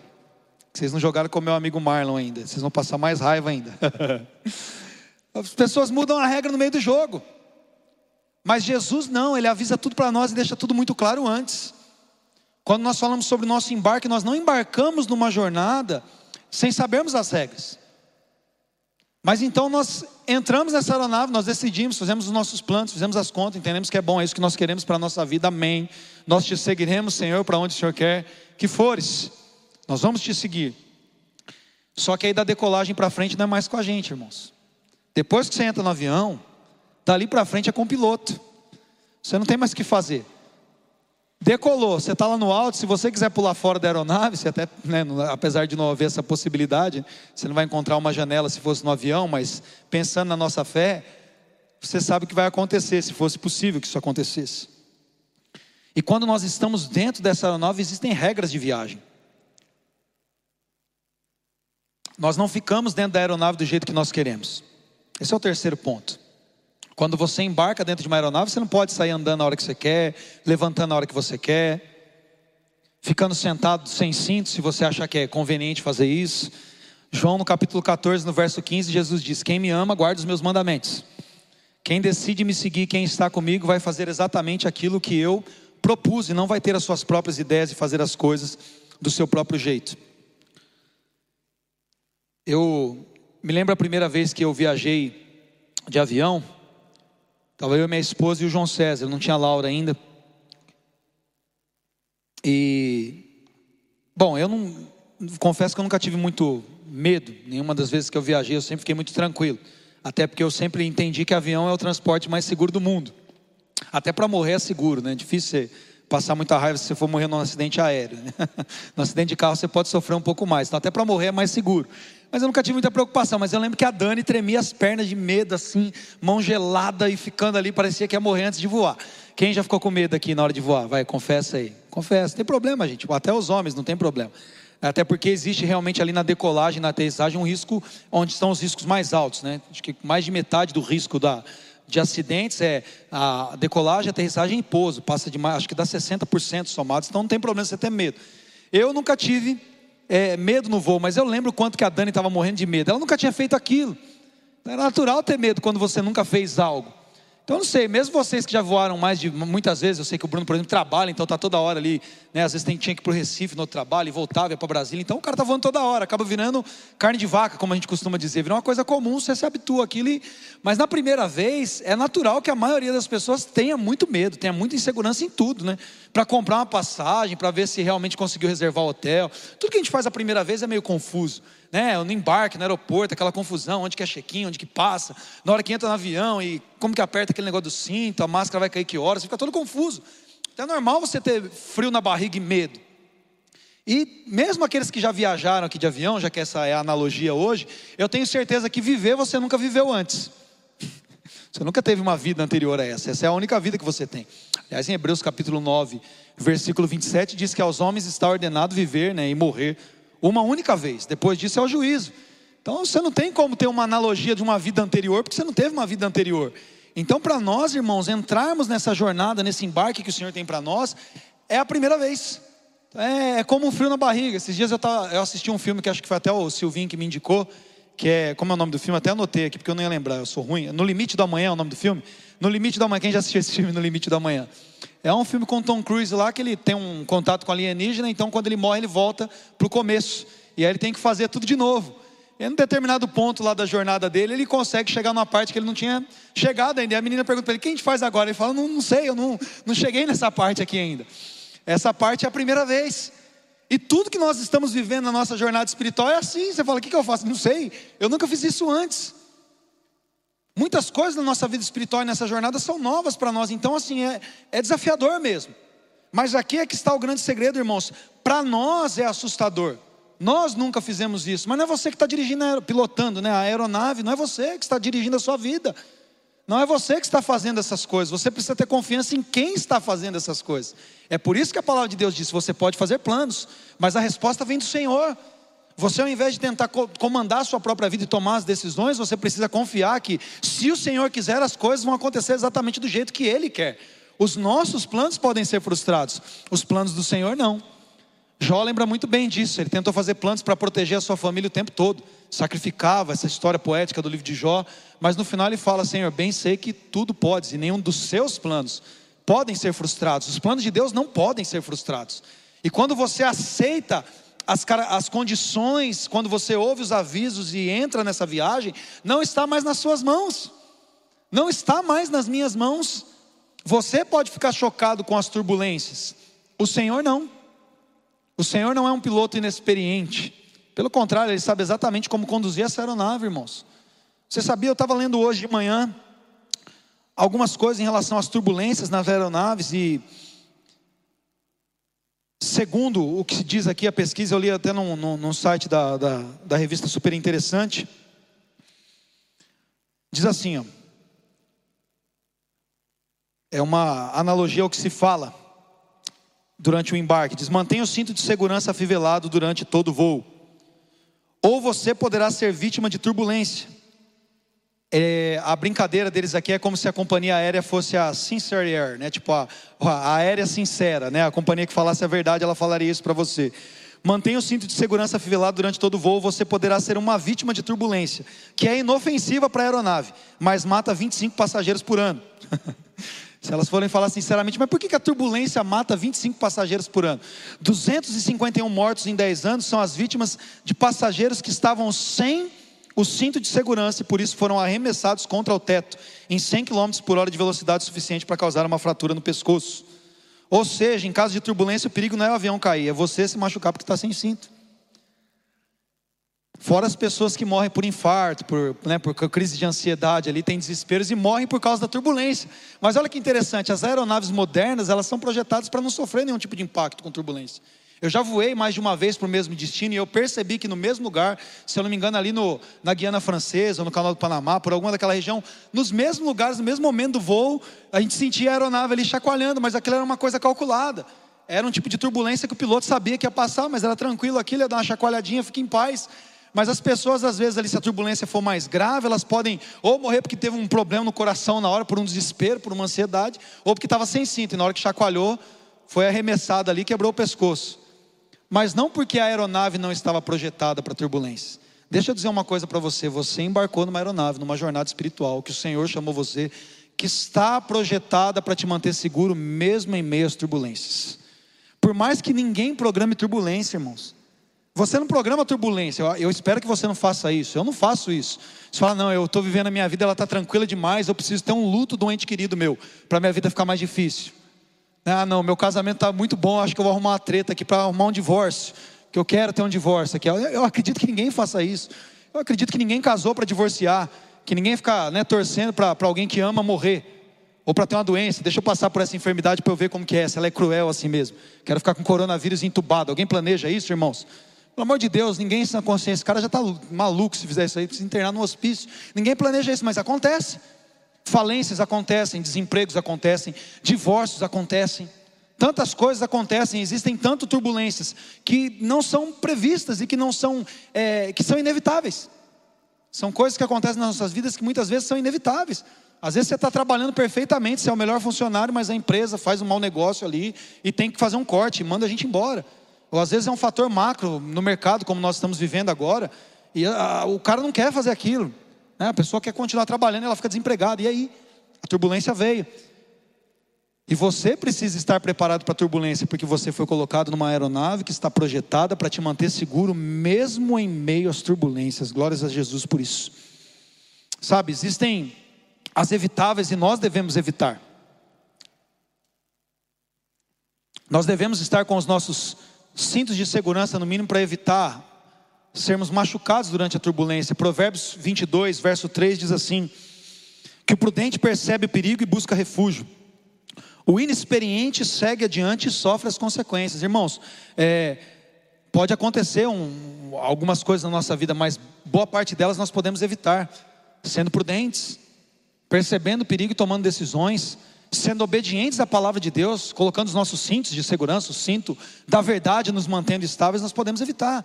Vocês não jogaram com o meu amigo Marlon ainda. Vocês vão passar mais raiva ainda. As pessoas mudam a regra no meio do jogo. Mas Jesus não, ele avisa tudo para nós e deixa tudo muito claro antes. Quando nós falamos sobre o nosso embarque, nós não embarcamos numa jornada sem sabermos as regras. Mas então nós entramos nessa aeronave, nós decidimos, fizemos os nossos planos, fizemos as contas, entendemos que é bom, é isso que nós queremos para a nossa vida, amém. Nós te seguiremos, Senhor, para onde o Senhor quer que fores. Nós vamos te seguir. Só que aí da decolagem para frente não é mais com a gente, irmãos. Depois que você entra no avião, dali para frente é com o piloto. Você não tem mais o que fazer. Decolou, você está lá no alto, se você quiser pular fora da aeronave, você até, né, apesar de não haver essa possibilidade, você não vai encontrar uma janela se fosse no avião, mas pensando na nossa fé, você sabe o que vai acontecer, se fosse possível que isso acontecesse. E quando nós estamos dentro dessa aeronave, existem regras de viagem. Nós não ficamos dentro da aeronave do jeito que nós queremos. Esse é o terceiro ponto. Quando você embarca dentro de uma aeronave, você não pode sair andando na hora que você quer, levantando na hora que você quer, ficando sentado sem cinto, se você achar que é conveniente fazer isso. João, no capítulo 14, no verso 15, Jesus diz: Quem me ama, guarda os meus mandamentos. Quem decide me seguir, quem está comigo, vai fazer exatamente aquilo que eu propus e não vai ter as suas próprias ideias e fazer as coisas do seu próprio jeito. Eu me lembro a primeira vez que eu viajei de avião. Estava eu, minha esposa e o João César, não tinha Laura ainda. E, bom, eu não, confesso que eu nunca tive muito medo, nenhuma das vezes que eu viajei, eu sempre fiquei muito tranquilo. Até porque eu sempre entendi que avião é o transporte mais seguro do mundo. Até para morrer é seguro, né? É difícil você passar muita raiva se você for morrer num acidente aéreo. Né? no acidente de carro você pode sofrer um pouco mais. Então, até para morrer é mais seguro. Mas eu nunca tive muita preocupação. Mas eu lembro que a Dani tremia as pernas de medo, assim, mão gelada e ficando ali, parecia que ia morrer antes de voar. Quem já ficou com medo aqui na hora de voar? Vai, confessa aí. Confessa, tem problema, gente. Até os homens não tem problema. Até porque existe realmente ali na decolagem, na aterrissagem, um risco onde estão os riscos mais altos, né? Acho que mais de metade do risco da, de acidentes é a decolagem, aterrissagem e pouso. Passa de mais, acho que dá 60% somados, então não tem problema você ter medo. Eu nunca tive é, medo no voo, mas eu lembro quanto que a Dani estava morrendo de medo. Ela nunca tinha feito aquilo. É natural ter medo quando você nunca fez algo. Então, eu não sei, mesmo vocês que já voaram mais de muitas vezes, eu sei que o Bruno, por exemplo, trabalha, então está toda hora ali, né? Às vezes tem, tinha que ir para o Recife no trabalho e voltava, ia para Brasília, então o cara está voando toda hora, acaba virando carne de vaca, como a gente costuma dizer, vira uma coisa comum, você se habitua àquilo. Mas na primeira vez, é natural que a maioria das pessoas tenha muito medo, tenha muita insegurança em tudo, né? Para comprar uma passagem, para ver se realmente conseguiu reservar o hotel. Tudo que a gente faz a primeira vez é meio confuso né, no embarque, no aeroporto, aquela confusão, onde que é check-in, onde que passa, na hora que entra no avião e como que aperta aquele negócio do cinto, a máscara vai cair que horas, fica todo confuso. Então é normal você ter frio na barriga e medo. E mesmo aqueles que já viajaram aqui de avião, já que essa é a analogia hoje, eu tenho certeza que viver você nunca viveu antes. Você nunca teve uma vida anterior a essa, essa é a única vida que você tem. Aliás, em Hebreus capítulo 9, versículo 27, diz que aos homens está ordenado viver né, e morrer uma única vez. Depois disso é o juízo. Então você não tem como ter uma analogia de uma vida anterior, porque você não teve uma vida anterior. Então, para nós, irmãos, entrarmos nessa jornada, nesse embarque que o Senhor tem para nós, é a primeira vez. É, é, como um frio na barriga. Esses dias eu, tava, eu assisti um filme que acho que foi até o Silvinho que me indicou, que é, como é o nome do filme? Até anotei aqui, porque eu não ia lembrar, eu sou ruim. No Limite da Manhã é o nome do filme? No Limite da Manhã, quem já assistiu esse filme No Limite da Manhã? É um filme com Tom Cruise lá, que ele tem um contato com alienígena, então quando ele morre, ele volta para o começo. E aí ele tem que fazer tudo de novo. Em um determinado ponto lá da jornada dele, ele consegue chegar numa parte que ele não tinha chegado ainda. E a menina pergunta para ele: o que a gente faz agora? Ele fala: não, não sei, eu não, não cheguei nessa parte aqui ainda. Essa parte é a primeira vez. E tudo que nós estamos vivendo na nossa jornada espiritual é assim. Você fala: o que, que eu faço? Não sei, eu nunca fiz isso antes. Muitas coisas na nossa vida espiritual e nessa jornada são novas para nós, então, assim, é, é desafiador mesmo. Mas aqui é que está o grande segredo, irmãos. Para nós é assustador. Nós nunca fizemos isso, mas não é você que está dirigindo, pilotando né, a aeronave, não é você que está dirigindo a sua vida. Não é você que está fazendo essas coisas, você precisa ter confiança em quem está fazendo essas coisas. É por isso que a palavra de Deus diz: você pode fazer planos, mas a resposta vem do Senhor. Você, ao invés de tentar comandar a sua própria vida e tomar as decisões, você precisa confiar que, se o Senhor quiser, as coisas vão acontecer exatamente do jeito que Ele quer. Os nossos planos podem ser frustrados, os planos do Senhor não. Jó lembra muito bem disso. Ele tentou fazer planos para proteger a sua família o tempo todo. Sacrificava essa história poética do livro de Jó. Mas no final ele fala: Senhor, bem sei que tudo pode, e nenhum dos seus planos podem ser frustrados. Os planos de Deus não podem ser frustrados. E quando você aceita as, as condições, quando você ouve os avisos e entra nessa viagem, não está mais nas suas mãos. Não está mais nas minhas mãos. Você pode ficar chocado com as turbulências. O Senhor não. O Senhor não é um piloto inexperiente. Pelo contrário, Ele sabe exatamente como conduzir essa aeronave, irmãos. Você sabia, eu estava lendo hoje de manhã algumas coisas em relação às turbulências nas aeronaves e segundo o que se diz aqui a pesquisa, eu li até num, num, num site da, da, da, revista super interessante, diz assim, ó, é uma analogia ao que se fala durante o embarque. Diz: mantenha o cinto de segurança afivelado durante todo o voo. Ou você poderá ser vítima de turbulência. É, a brincadeira deles aqui é como se a companhia aérea fosse a Sincere Air, né? Tipo a, a aérea sincera, né? A companhia que falasse a verdade, ela falaria isso para você. Mantenha o cinto de segurança afivelado durante todo o voo, você poderá ser uma vítima de turbulência, que é inofensiva para a aeronave, mas mata 25 passageiros por ano. Se elas forem falar sinceramente, mas por que a turbulência mata 25 passageiros por ano? 251 mortos em 10 anos são as vítimas de passageiros que estavam sem o cinto de segurança e por isso foram arremessados contra o teto em 100 km por hora de velocidade suficiente para causar uma fratura no pescoço. Ou seja, em caso de turbulência, o perigo não é o avião cair, é você se machucar porque está sem cinto. Fora as pessoas que morrem por infarto, por, né, por crise de ansiedade ali, tem desesperos e morrem por causa da turbulência. Mas olha que interessante, as aeronaves modernas, elas são projetadas para não sofrer nenhum tipo de impacto com turbulência. Eu já voei mais de uma vez para o mesmo destino e eu percebi que no mesmo lugar, se eu não me engano, ali no, na Guiana Francesa, ou no Canal do Panamá, por alguma daquela região, nos mesmos lugares, no mesmo momento do voo, a gente sentia a aeronave ali chacoalhando, mas aquilo era uma coisa calculada. Era um tipo de turbulência que o piloto sabia que ia passar, mas era tranquilo aquilo, ia dar uma chacoalhadinha, fica em paz. Mas as pessoas, às vezes, ali, se a turbulência for mais grave, elas podem ou morrer porque teve um problema no coração na hora, por um desespero, por uma ansiedade, ou porque estava sem cinto, e na hora que chacoalhou, foi arremessado ali quebrou o pescoço. Mas não porque a aeronave não estava projetada para turbulência. Deixa eu dizer uma coisa para você: você embarcou numa aeronave, numa jornada espiritual, que o Senhor chamou você, que está projetada para te manter seguro, mesmo em meio às turbulências. Por mais que ninguém programe turbulência, irmãos. Você não programa turbulência. Eu, espero que você não faça isso. Eu não faço isso. Você fala, não, eu estou vivendo a minha vida, ela está tranquila demais. Eu preciso ter um luto um ente querido meu para minha vida ficar mais difícil. Ah, não, meu casamento está muito bom. Acho que eu vou arrumar uma treta aqui para arrumar um divórcio. Que eu quero ter um divórcio aqui. Eu acredito que ninguém faça isso. Eu acredito que ninguém casou para divorciar. Que ninguém fica né, torcendo para alguém que ama morrer ou para ter uma doença, deixa eu passar por essa enfermidade para eu ver como que é, se ela é cruel assim mesmo. Quero ficar com coronavírus entubado. Alguém planeja isso, irmãos? Pelo amor de Deus, ninguém sem consciência. Esse cara já está maluco se fizer isso aí, precisa internar no hospício. Ninguém planeja isso, mas acontece. Falências acontecem, desempregos acontecem, divórcios acontecem. Tantas coisas acontecem, existem tantas turbulências que não são previstas e que não são, é, que são inevitáveis. São coisas que acontecem nas nossas vidas que muitas vezes são inevitáveis. Às vezes você está trabalhando perfeitamente, você é o melhor funcionário, mas a empresa faz um mau negócio ali e tem que fazer um corte, manda a gente embora. Ou às vezes é um fator macro no mercado, como nós estamos vivendo agora, e a, o cara não quer fazer aquilo. Né? A pessoa quer continuar trabalhando e ela fica desempregada. E aí? A turbulência veio. E você precisa estar preparado para a turbulência, porque você foi colocado numa aeronave que está projetada para te manter seguro, mesmo em meio às turbulências. Glórias a Jesus por isso. Sabe, existem as evitáveis e nós devemos evitar. Nós devemos estar com os nossos cintos de segurança, no mínimo, para evitar sermos machucados durante a turbulência. Provérbios 22, verso 3 diz assim: Que o prudente percebe o perigo e busca refúgio. O inexperiente segue adiante e sofre as consequências. Irmãos, é, pode acontecer um, algumas coisas na nossa vida, mas boa parte delas nós podemos evitar, sendo prudentes, percebendo o perigo e tomando decisões, sendo obedientes à palavra de Deus, colocando os nossos cintos de segurança, o cinto da verdade nos mantendo estáveis, nós podemos evitar.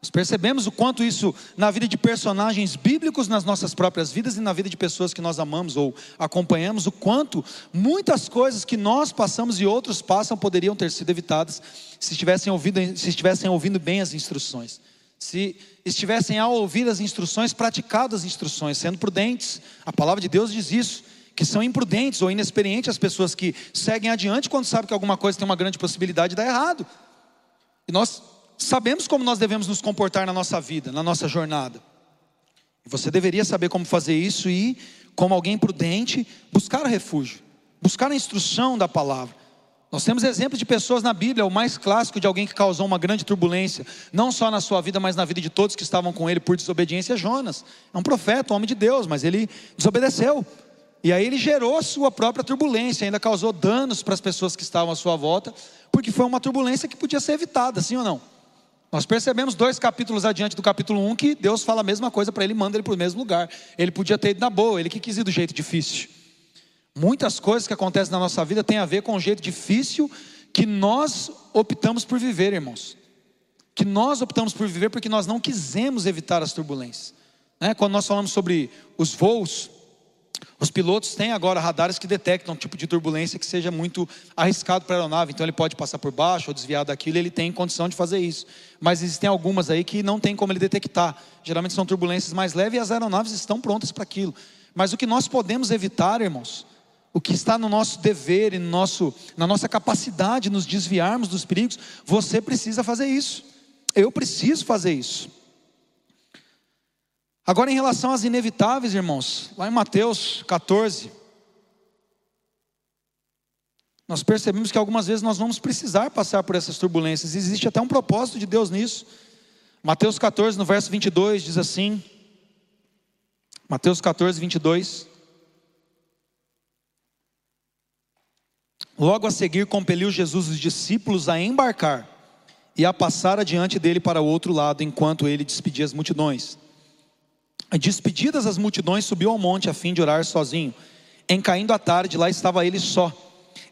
Nós percebemos o quanto isso na vida de personagens bíblicos, nas nossas próprias vidas e na vida de pessoas que nós amamos ou acompanhamos, o quanto muitas coisas que nós passamos e outros passam poderiam ter sido evitadas se estivessem ouvindo, se estivessem ouvindo bem as instruções. Se estivessem ao ouvir as instruções, praticado as instruções, sendo prudentes. A palavra de Deus diz isso, que são imprudentes ou inexperientes as pessoas que seguem adiante quando sabem que alguma coisa tem uma grande possibilidade de dar errado. E nós sabemos como nós devemos nos comportar na nossa vida, na nossa jornada. Você deveria saber como fazer isso e, como alguém prudente, buscar refúgio, buscar a instrução da palavra. Nós temos exemplos de pessoas na Bíblia, o mais clássico de alguém que causou uma grande turbulência, não só na sua vida, mas na vida de todos que estavam com ele por desobediência, é Jonas. É um profeta, um homem de Deus, mas ele desobedeceu. E aí ele gerou sua própria turbulência, ainda causou danos para as pessoas que estavam à sua volta, porque foi uma turbulência que podia ser evitada, sim ou não? Nós percebemos dois capítulos adiante do capítulo 1 que Deus fala a mesma coisa para ele, manda ele para o mesmo lugar. Ele podia ter ido na boa, ele que quis ir do jeito difícil. Muitas coisas que acontecem na nossa vida têm a ver com o jeito difícil que nós optamos por viver, irmãos. Que nós optamos por viver porque nós não quisemos evitar as turbulências. Né? Quando nós falamos sobre os voos, os pilotos têm agora radares que detectam um tipo de turbulência que seja muito arriscado para a aeronave, então ele pode passar por baixo ou desviar daquilo, ele tem condição de fazer isso. Mas existem algumas aí que não tem como ele detectar. Geralmente são turbulências mais leves e as aeronaves estão prontas para aquilo. Mas o que nós podemos evitar, irmãos, o que está no nosso dever e no nosso, na nossa capacidade de nos desviarmos dos perigos, você precisa fazer isso. Eu preciso fazer isso. Agora, em relação às inevitáveis, irmãos, lá em Mateus 14, nós percebemos que algumas vezes nós vamos precisar passar por essas turbulências, existe até um propósito de Deus nisso. Mateus 14, no verso 22, diz assim: Mateus 14, 22. Logo a seguir, compeliu Jesus os discípulos a embarcar e a passar adiante dele para o outro lado, enquanto ele despedia as multidões. Despedidas as multidões, subiu ao monte a fim de orar sozinho. Em caindo a tarde, lá estava ele só.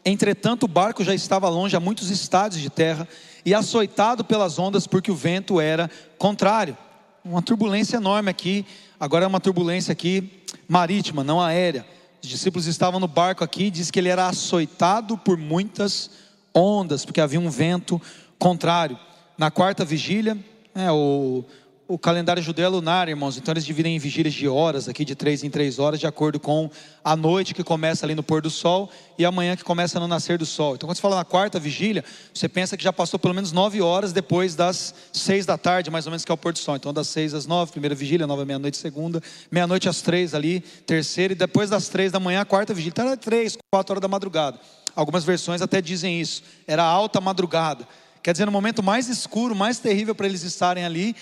Entretanto, o barco já estava longe a muitos estádios de terra e açoitado pelas ondas, porque o vento era contrário. Uma turbulência enorme aqui. Agora é uma turbulência aqui marítima, não aérea. Os discípulos estavam no barco aqui e diz que ele era açoitado por muitas ondas, porque havia um vento contrário. Na quarta vigília, é, o, o calendário judeu é lunar, irmãos, então eles dividem em vigílias de horas, aqui de três em três horas, de acordo com a noite que começa ali no pôr do sol e a manhã que começa no nascer do sol. Então, quando você fala na quarta vigília, você pensa que já passou pelo menos nove horas depois das seis da tarde, mais ou menos, que é o pôr do sol. Então, das seis às nove, primeira vigília, nove à meia-noite, segunda, meia-noite às três ali, terceira, e depois das três da manhã, a quarta vigília. Então, era três, quatro horas da madrugada. Algumas versões até dizem isso, era alta madrugada. Quer dizer, no momento mais escuro, mais terrível para eles estarem ali,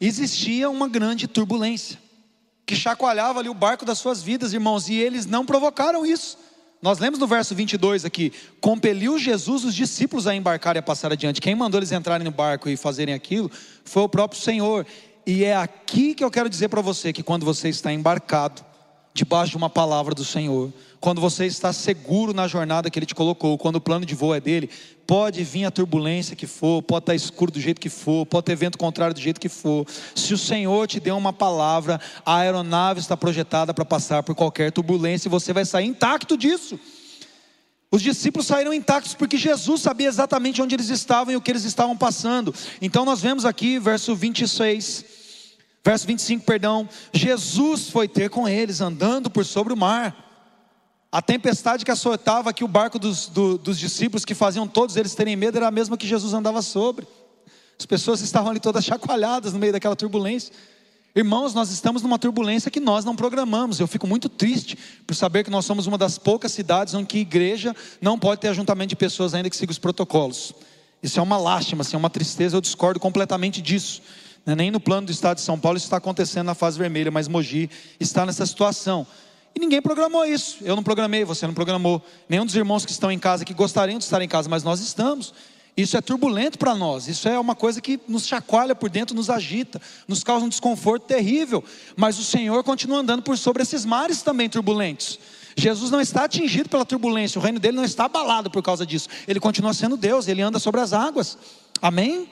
existia uma grande turbulência que chacoalhava ali o barco das suas vidas, irmãos, e eles não provocaram isso. Nós lemos no verso 22 aqui: compeliu Jesus os discípulos a embarcar e a passar adiante. Quem mandou eles entrarem no barco e fazerem aquilo foi o próprio Senhor. E é aqui que eu quero dizer para você que quando você está embarcado, debaixo de uma palavra do Senhor, quando você está seguro na jornada que Ele te colocou, quando o plano de voo é dele, pode vir a turbulência que for, pode estar escuro do jeito que for, pode ter vento contrário do jeito que for. Se o Senhor te deu uma palavra, a aeronave está projetada para passar por qualquer turbulência e você vai sair intacto disso. Os discípulos saíram intactos porque Jesus sabia exatamente onde eles estavam e o que eles estavam passando. Então nós vemos aqui, verso 26, verso 25, perdão. Jesus foi ter com eles, andando por sobre o mar. A tempestade que açoitava aqui o barco dos, do, dos discípulos, que faziam todos eles terem medo, era a mesma que Jesus andava sobre. As pessoas estavam ali todas chacoalhadas no meio daquela turbulência. Irmãos, nós estamos numa turbulência que nós não programamos. Eu fico muito triste por saber que nós somos uma das poucas cidades onde a igreja não pode ter ajuntamento de pessoas ainda que siga os protocolos. Isso é uma lástima, assim, é uma tristeza, eu discordo completamente disso. É nem no plano do estado de São Paulo isso está acontecendo na fase vermelha, mas Mogi está nessa situação. E ninguém programou isso. Eu não programei, você não programou. Nenhum dos irmãos que estão em casa que gostariam de estar em casa, mas nós estamos. Isso é turbulento para nós, isso é uma coisa que nos chacoalha por dentro, nos agita, nos causa um desconforto terrível. Mas o Senhor continua andando por sobre esses mares também turbulentos. Jesus não está atingido pela turbulência, o reino dele não está abalado por causa disso. Ele continua sendo Deus, ele anda sobre as águas. Amém?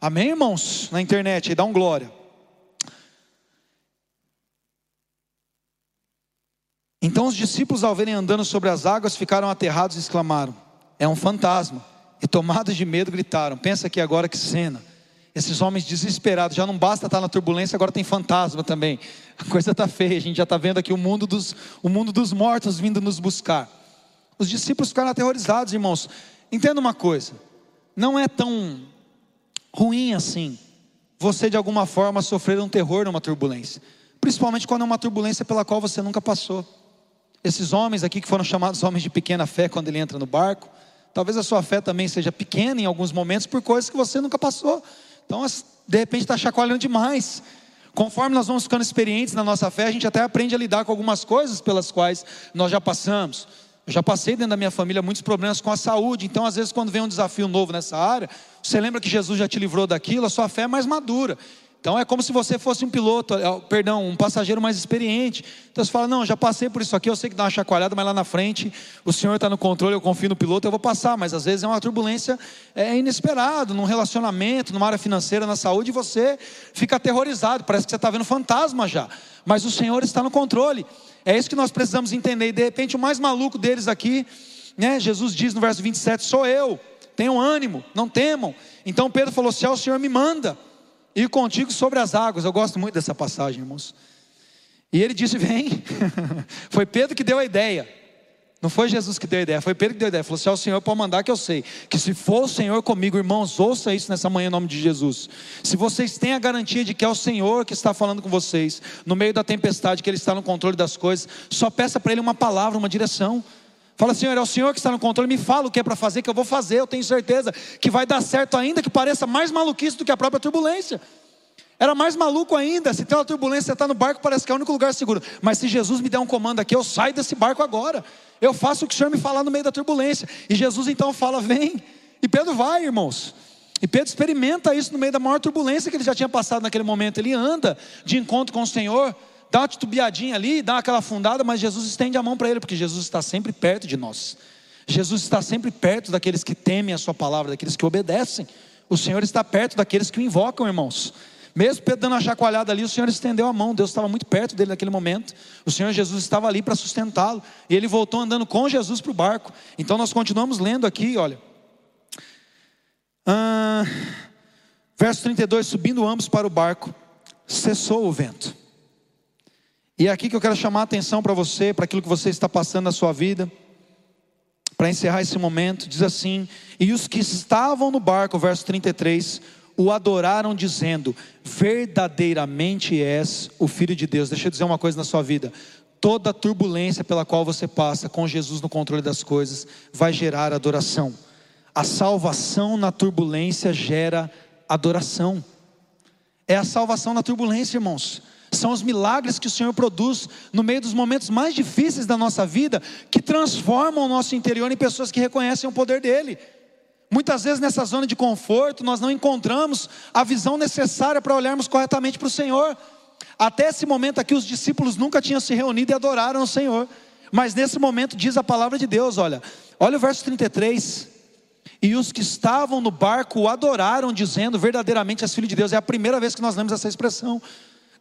Amém, irmãos? Na internet, aí dá um glória. Então os discípulos, ao verem andando sobre as águas, ficaram aterrados e exclamaram: É um fantasma. E tomados de medo, gritaram: Pensa aqui agora que cena. Esses homens desesperados, já não basta estar na turbulência, agora tem fantasma também. A coisa está feia, a gente já está vendo aqui o mundo, dos, o mundo dos mortos vindo nos buscar. Os discípulos ficaram aterrorizados, irmãos. Entenda uma coisa: não é tão ruim assim você de alguma forma sofrer um terror numa turbulência, principalmente quando é uma turbulência pela qual você nunca passou. Esses homens aqui que foram chamados homens de pequena fé quando ele entra no barco, talvez a sua fé também seja pequena em alguns momentos por coisas que você nunca passou. Então, de repente, está chacoalhando demais. Conforme nós vamos ficando experientes na nossa fé, a gente até aprende a lidar com algumas coisas pelas quais nós já passamos. Eu já passei dentro da minha família muitos problemas com a saúde, então às vezes quando vem um desafio novo nessa área, você lembra que Jesus já te livrou daquilo, a sua fé é mais madura. Então é como se você fosse um piloto, é, perdão, um passageiro mais experiente. Então você fala: Não, já passei por isso aqui, eu sei que dá uma chacoalhada, mas lá na frente o senhor está no controle, eu confio no piloto, eu vou passar. Mas às vezes é uma turbulência é inesperado, num relacionamento, numa área financeira, na saúde, e você fica aterrorizado, parece que você está vendo fantasma já. Mas o Senhor está no controle. É isso que nós precisamos entender. E de repente, o mais maluco deles aqui, né, Jesus diz no verso 27: Sou eu, tenham ânimo, não temam. Então Pedro falou: Se é o Senhor me manda e contigo sobre as águas. Eu gosto muito dessa passagem, irmãos. E ele disse: Vem. foi Pedro que deu a ideia. Não foi Jesus que deu a ideia, foi Pedro que deu a ideia. Falou: Se é o Senhor, pode mandar que eu sei. Que se for o Senhor comigo, irmãos, ouça isso nessa manhã em nome de Jesus. Se vocês têm a garantia de que é o Senhor que está falando com vocês, no meio da tempestade, que Ele está no controle das coisas, só peça para Ele uma palavra, uma direção. Fala, Senhor, é o Senhor que está no controle, me fala o que é para fazer, que eu vou fazer, eu tenho certeza que vai dar certo, ainda que pareça mais maluquice do que a própria turbulência. Era mais maluco ainda, se tem uma turbulência, você está no barco, parece que é o único lugar seguro. Mas se Jesus me der um comando aqui, eu saio desse barco agora. Eu faço o que o Senhor me falar no meio da turbulência. E Jesus então fala, vem. E Pedro vai, irmãos. E Pedro experimenta isso no meio da maior turbulência que ele já tinha passado naquele momento. Ele anda de encontro com o Senhor dá uma titubeadinha ali, dá aquela afundada, mas Jesus estende a mão para ele, porque Jesus está sempre perto de nós. Jesus está sempre perto daqueles que temem a Sua palavra, daqueles que obedecem. O Senhor está perto daqueles que o invocam, irmãos. Mesmo Pedro dando uma chacoalhada ali, o Senhor estendeu a mão, Deus estava muito perto dele naquele momento. O Senhor Jesus estava ali para sustentá-lo, e ele voltou andando com Jesus para o barco. Então nós continuamos lendo aqui, olha. Ah, verso 32: Subindo ambos para o barco, cessou o vento. E é aqui que eu quero chamar a atenção para você, para aquilo que você está passando na sua vida. Para encerrar esse momento, diz assim: E os que estavam no barco, verso 33, o adoraram, dizendo: Verdadeiramente és o Filho de Deus. Deixa eu dizer uma coisa na sua vida: toda turbulência pela qual você passa, com Jesus no controle das coisas, vai gerar adoração. A salvação na turbulência gera adoração. É a salvação na turbulência, irmãos são os milagres que o Senhor produz no meio dos momentos mais difíceis da nossa vida, que transformam o nosso interior em pessoas que reconhecem o poder dEle. Muitas vezes nessa zona de conforto, nós não encontramos a visão necessária para olharmos corretamente para o Senhor. Até esse momento aqui, os discípulos nunca tinham se reunido e adoraram o Senhor. Mas nesse momento diz a palavra de Deus: olha, olha o verso 33. E os que estavam no barco o adoraram, dizendo: verdadeiramente és filho de Deus. É a primeira vez que nós lemos essa expressão.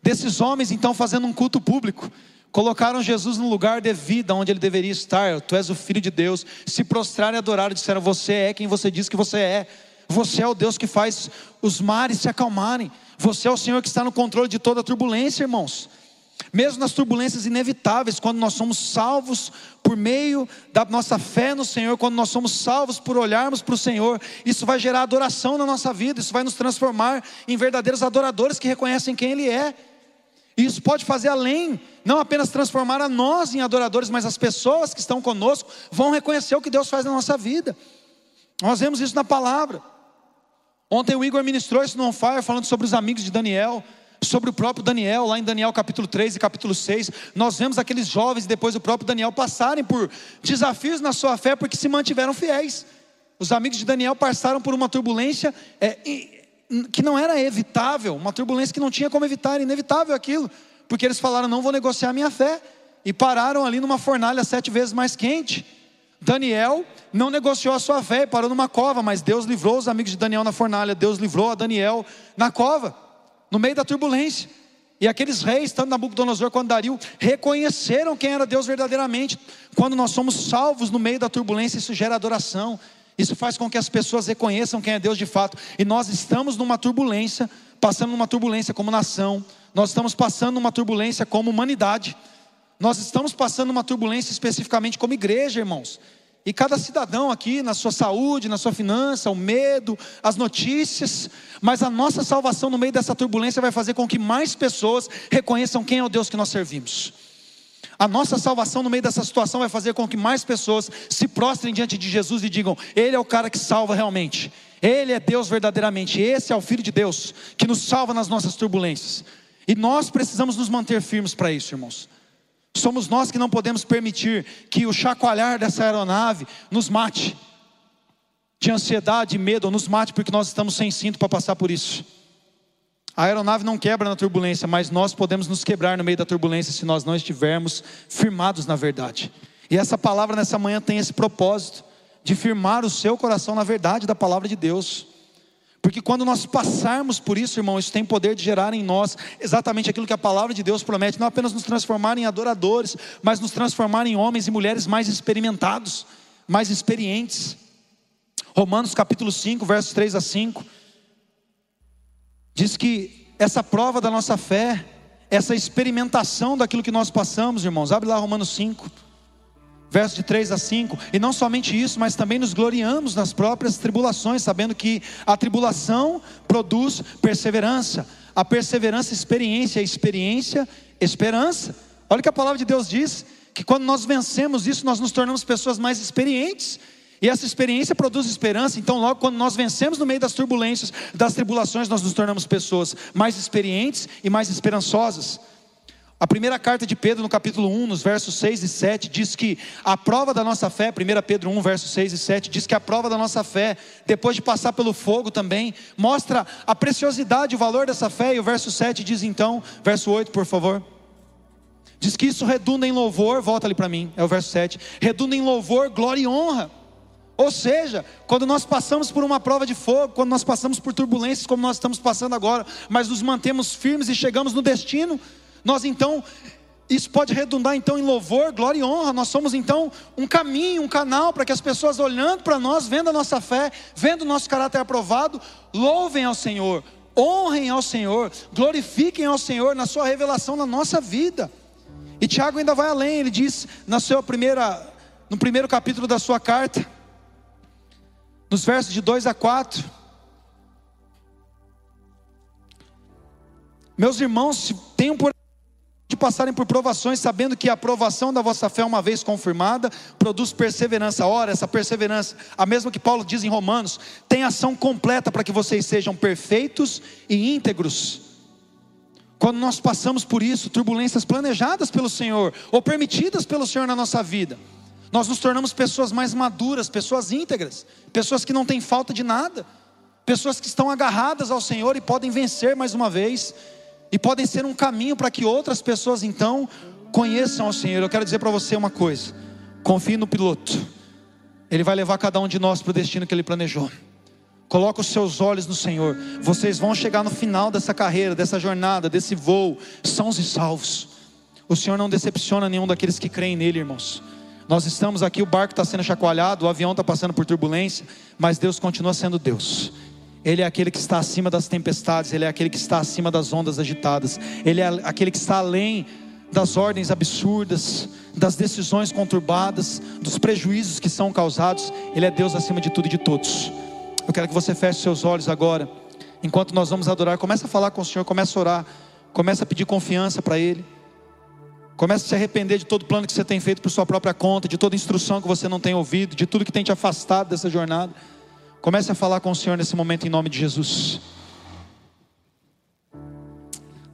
Desses homens, então, fazendo um culto público. Colocaram Jesus no lugar devido, onde ele deveria estar. Tu és o filho de Deus. Se prostraram e adoraram, disseram: Você é quem você diz que você é. Você é o Deus que faz os mares se acalmarem. Você é o Senhor que está no controle de toda a turbulência, irmãos. Mesmo nas turbulências inevitáveis, quando nós somos salvos por meio da nossa fé no Senhor, quando nós somos salvos por olharmos para o Senhor, isso vai gerar adoração na nossa vida, isso vai nos transformar em verdadeiros adoradores que reconhecem quem Ele é. E isso pode fazer além, não apenas transformar a nós em adoradores, mas as pessoas que estão conosco vão reconhecer o que Deus faz na nossa vida. Nós vemos isso na palavra. Ontem o Igor ministrou isso no On Fire, falando sobre os amigos de Daniel, sobre o próprio Daniel, lá em Daniel capítulo 3 e capítulo 6. Nós vemos aqueles jovens depois o próprio Daniel passarem por desafios na sua fé porque se mantiveram fiéis. Os amigos de Daniel passaram por uma turbulência é, que não era evitável, uma turbulência que não tinha como evitar, era inevitável aquilo, porque eles falaram: não vou negociar minha fé, e pararam ali numa fornalha sete vezes mais quente. Daniel não negociou a sua fé, parou numa cova, mas Deus livrou os amigos de Daniel na fornalha, Deus livrou a Daniel na cova, no meio da turbulência. E aqueles reis, tanto Nabucodonosor quanto Dario, reconheceram quem era Deus verdadeiramente. Quando nós somos salvos no meio da turbulência, isso gera adoração. Isso faz com que as pessoas reconheçam quem é Deus de fato. E nós estamos numa turbulência, passando numa turbulência como nação. Nós estamos passando numa turbulência como humanidade. Nós estamos passando uma turbulência especificamente como igreja, irmãos. E cada cidadão aqui, na sua saúde, na sua finança, o medo, as notícias, mas a nossa salvação no meio dessa turbulência vai fazer com que mais pessoas reconheçam quem é o Deus que nós servimos. A nossa salvação no meio dessa situação vai fazer com que mais pessoas se prostrem diante de Jesus e digam: Ele é o cara que salva realmente, Ele é Deus verdadeiramente, esse é o Filho de Deus que nos salva nas nossas turbulências. E nós precisamos nos manter firmes para isso, irmãos. Somos nós que não podemos permitir que o chacoalhar dessa aeronave nos mate de ansiedade medo, nos mate porque nós estamos sem cinto para passar por isso. A aeronave não quebra na turbulência, mas nós podemos nos quebrar no meio da turbulência se nós não estivermos firmados na verdade. E essa palavra nessa manhã tem esse propósito de firmar o seu coração na verdade da palavra de Deus. Porque quando nós passarmos por isso, irmão, isso tem poder de gerar em nós exatamente aquilo que a palavra de Deus promete, não apenas nos transformar em adoradores, mas nos transformar em homens e mulheres mais experimentados, mais experientes. Romanos capítulo 5, versos 3 a 5, diz que essa prova da nossa fé, essa experimentação daquilo que nós passamos, irmãos, abre lá Romanos 5 versos de 3 a 5, e não somente isso, mas também nos gloriamos nas próprias tribulações, sabendo que a tribulação produz perseverança, a perseverança, experiência, a experiência, esperança. Olha o que a palavra de Deus diz: que quando nós vencemos isso, nós nos tornamos pessoas mais experientes. E essa experiência produz esperança, então, logo quando nós vencemos no meio das turbulências, das tribulações, nós nos tornamos pessoas mais experientes e mais esperançosas. A primeira carta de Pedro, no capítulo 1, nos versos 6 e 7, diz que a prova da nossa fé, 1 Pedro 1, versos 6 e 7, diz que a prova da nossa fé, depois de passar pelo fogo também, mostra a preciosidade, o valor dessa fé. E o verso 7 diz então, verso 8, por favor. Diz que isso redunda em louvor, volta ali para mim, é o verso 7. Redunda em louvor, glória e honra. Ou seja, quando nós passamos por uma prova de fogo, quando nós passamos por turbulências como nós estamos passando agora, mas nos mantemos firmes e chegamos no destino, nós então, isso pode redundar então em louvor, glória e honra. Nós somos então um caminho, um canal para que as pessoas olhando para nós, vendo a nossa fé, vendo o nosso caráter aprovado, louvem ao Senhor, honrem ao Senhor, glorifiquem ao Senhor na sua revelação na nossa vida. E Tiago ainda vai além, ele diz na sua primeira, no primeiro capítulo da sua carta, nos versos de 2 a 4, Meus irmãos, tenham por de passarem por provações, sabendo que a aprovação da vossa fé, uma vez confirmada, produz perseverança. Ora, essa perseverança, a mesma que Paulo diz em Romanos, tem ação completa para que vocês sejam perfeitos e íntegros. Quando nós passamos por isso, turbulências planejadas pelo Senhor, ou permitidas pelo Senhor na nossa vida, nós nos tornamos pessoas mais maduras, pessoas íntegras, pessoas que não têm falta de nada, pessoas que estão agarradas ao Senhor e podem vencer mais uma vez e podem ser um caminho para que outras pessoas então conheçam o Senhor. Eu quero dizer para você uma coisa: confie no piloto, ele vai levar cada um de nós para o destino que ele planejou. Coloca os seus olhos no Senhor. Vocês vão chegar no final dessa carreira, dessa jornada, desse voo, sãos e salvos. O Senhor não decepciona nenhum daqueles que creem nele, irmãos. Nós estamos aqui, o barco está sendo chacoalhado, o avião está passando por turbulência, mas Deus continua sendo Deus. Ele é aquele que está acima das tempestades, Ele é aquele que está acima das ondas agitadas, Ele é aquele que está além das ordens absurdas, das decisões conturbadas, dos prejuízos que são causados. Ele é Deus acima de tudo e de todos. Eu quero que você feche seus olhos agora, enquanto nós vamos adorar. Começa a falar com o Senhor, começa a orar, começa a pedir confiança para Ele. Começa a se arrepender de todo plano que você tem feito por sua própria conta, de toda instrução que você não tem ouvido, de tudo que tem te afastado dessa jornada. Comece a falar com o Senhor nesse momento em nome de Jesus.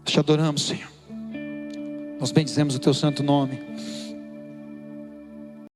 Te adoramos, Senhor. Nós bendizemos o teu santo nome.